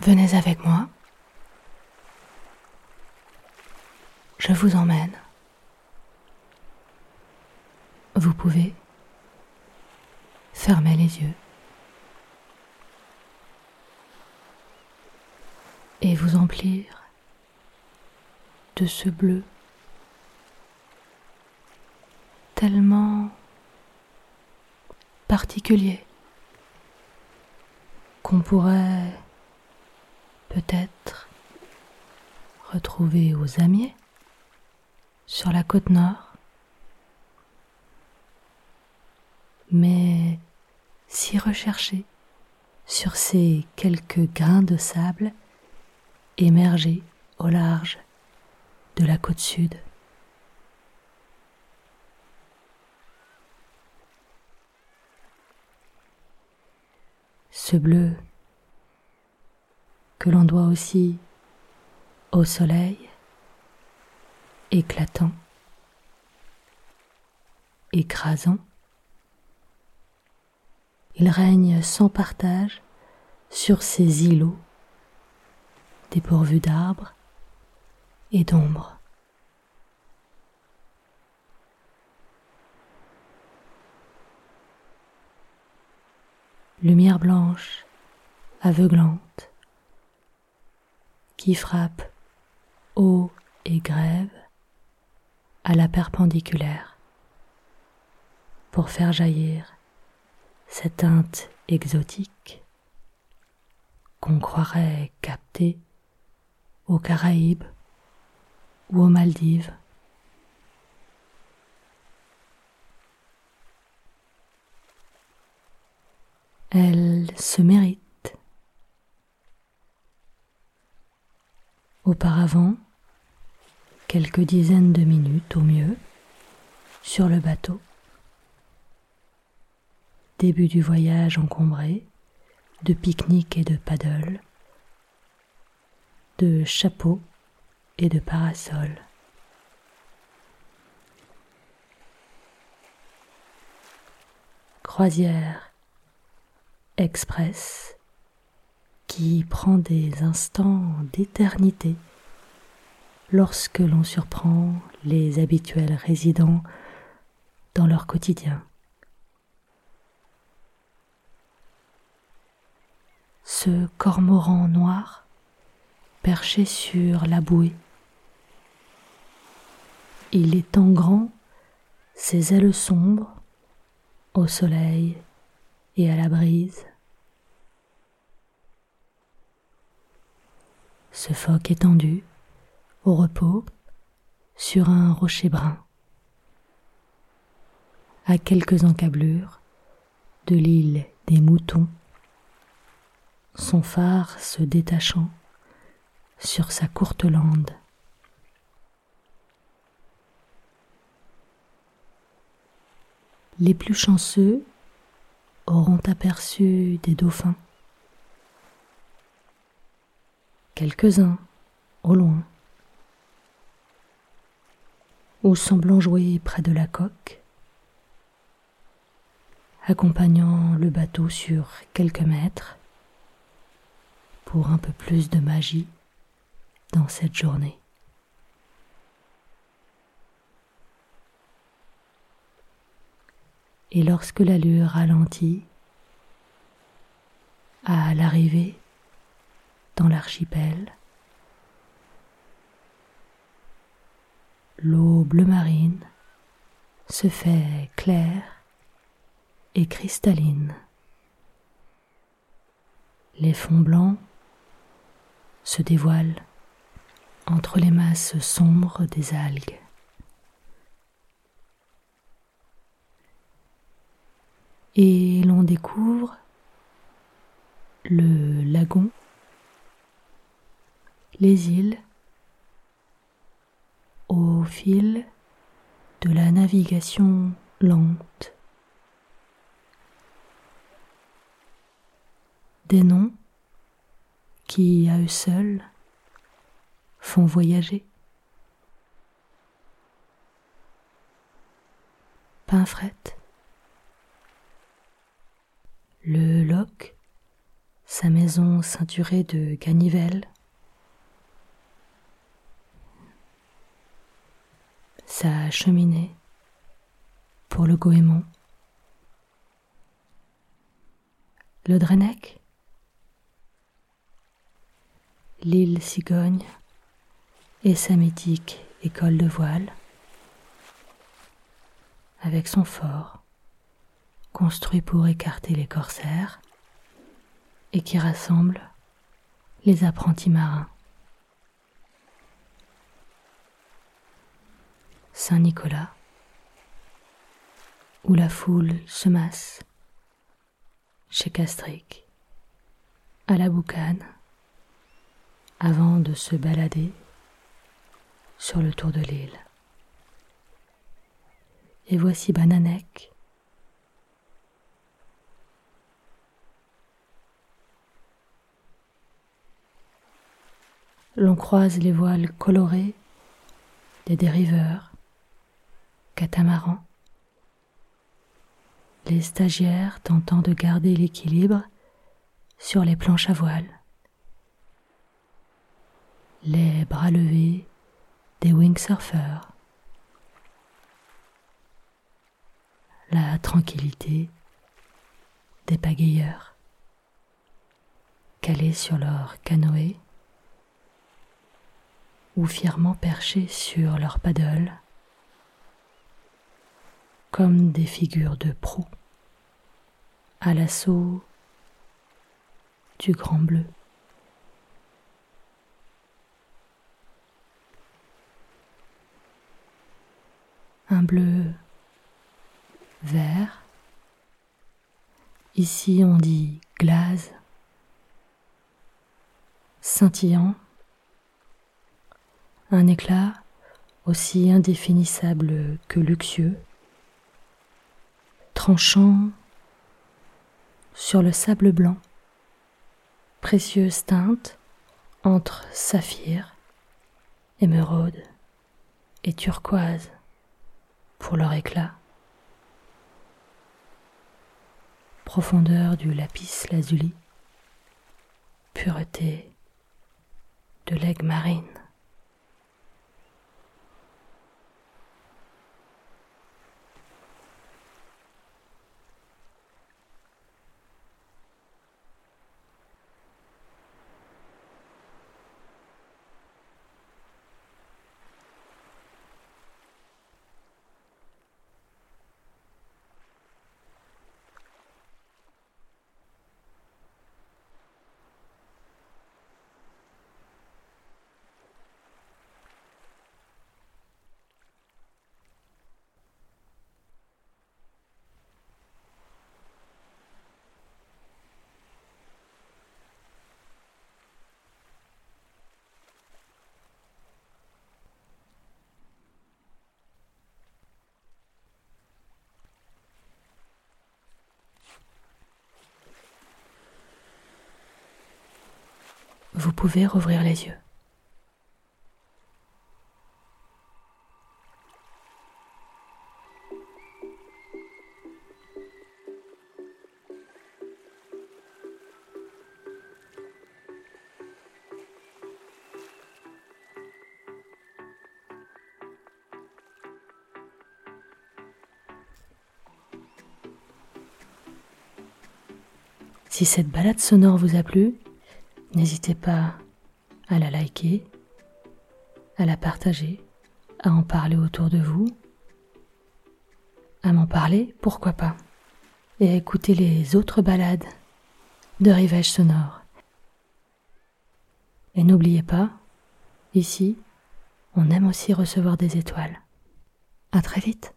Venez avec moi. Je vous emmène. Vous pouvez fermer les yeux et vous emplir de ce bleu tellement particulier qu'on pourrait peut-être retrouver aux Amiers, sur la côte nord. Mais si rechercher sur ces quelques grains de sable émergés au large de la côte sud. Ce bleu que l'on doit aussi au soleil éclatant, écrasant. Il règne sans partage sur ces îlots dépourvus d'arbres et d'ombre. Lumière blanche, aveuglante, qui frappe haut et grève à la perpendiculaire pour faire jaillir cette teinte exotique qu'on croirait capter aux Caraïbes ou aux Maldives. Elle se mérite Auparavant, quelques dizaines de minutes au mieux, sur le bateau. Début du voyage encombré, de pique-nique et de paddle, de chapeau et de parasol. Croisière express qui prend des instants d'éternité lorsque l'on surprend les habituels résidents dans leur quotidien. Ce cormoran noir perché sur la bouée. Il étend grand ses ailes sombres au soleil et à la brise. Ce phoque étendu, au repos, sur un rocher brun. À quelques encablures de l'île des moutons, son phare se détachant sur sa courte lande. Les plus chanceux auront aperçu des dauphins quelques-uns au loin, ou semblant jouer près de la coque, accompagnant le bateau sur quelques mètres pour un peu plus de magie dans cette journée. Et lorsque l'allure ralentit, à l'arrivée, L'eau bleu marine se fait claire et cristalline. Les fonds blancs se dévoilent entre les masses sombres des algues. Et l'on découvre le lagon, les îles, au fil de la navigation lente. Des noms qui, à eux seuls, font voyager. Pinfret, le loch, sa maison ceinturée de ganivelles, sa cheminée pour le goémon, le Drenec, l'île Cigogne et sa mythique école de voile, avec son fort, construit pour écarter les corsaires, et qui rassemble les apprentis marins. Saint-Nicolas, où la foule se masse, chez Castric, à la boucane, avant de se balader sur le tour de l'île. Et voici Bananec, l'on croise les voiles colorées des dériveurs, les stagiaires tentant de garder l'équilibre sur les planches à voile, les bras levés des windsurfers, la tranquillité des pagayeurs calés sur leur canoë ou fièrement perchés sur leur paddle, comme des figures de proue à l'assaut du grand bleu. Un bleu vert. Ici on dit glace, scintillant un éclat aussi indéfinissable que luxueux, tranchant sur le sable blanc, précieuse teinte entre saphir, émeraude et turquoise pour leur éclat, profondeur du lapis lazuli, pureté de l'aigle marine. Vous pouvez rouvrir les yeux. Si cette balade sonore vous a plu, N'hésitez pas à la liker, à la partager, à en parler autour de vous, à m'en parler, pourquoi pas, et à écouter les autres balades de rivage sonore. Et n'oubliez pas, ici, on aime aussi recevoir des étoiles. À très vite.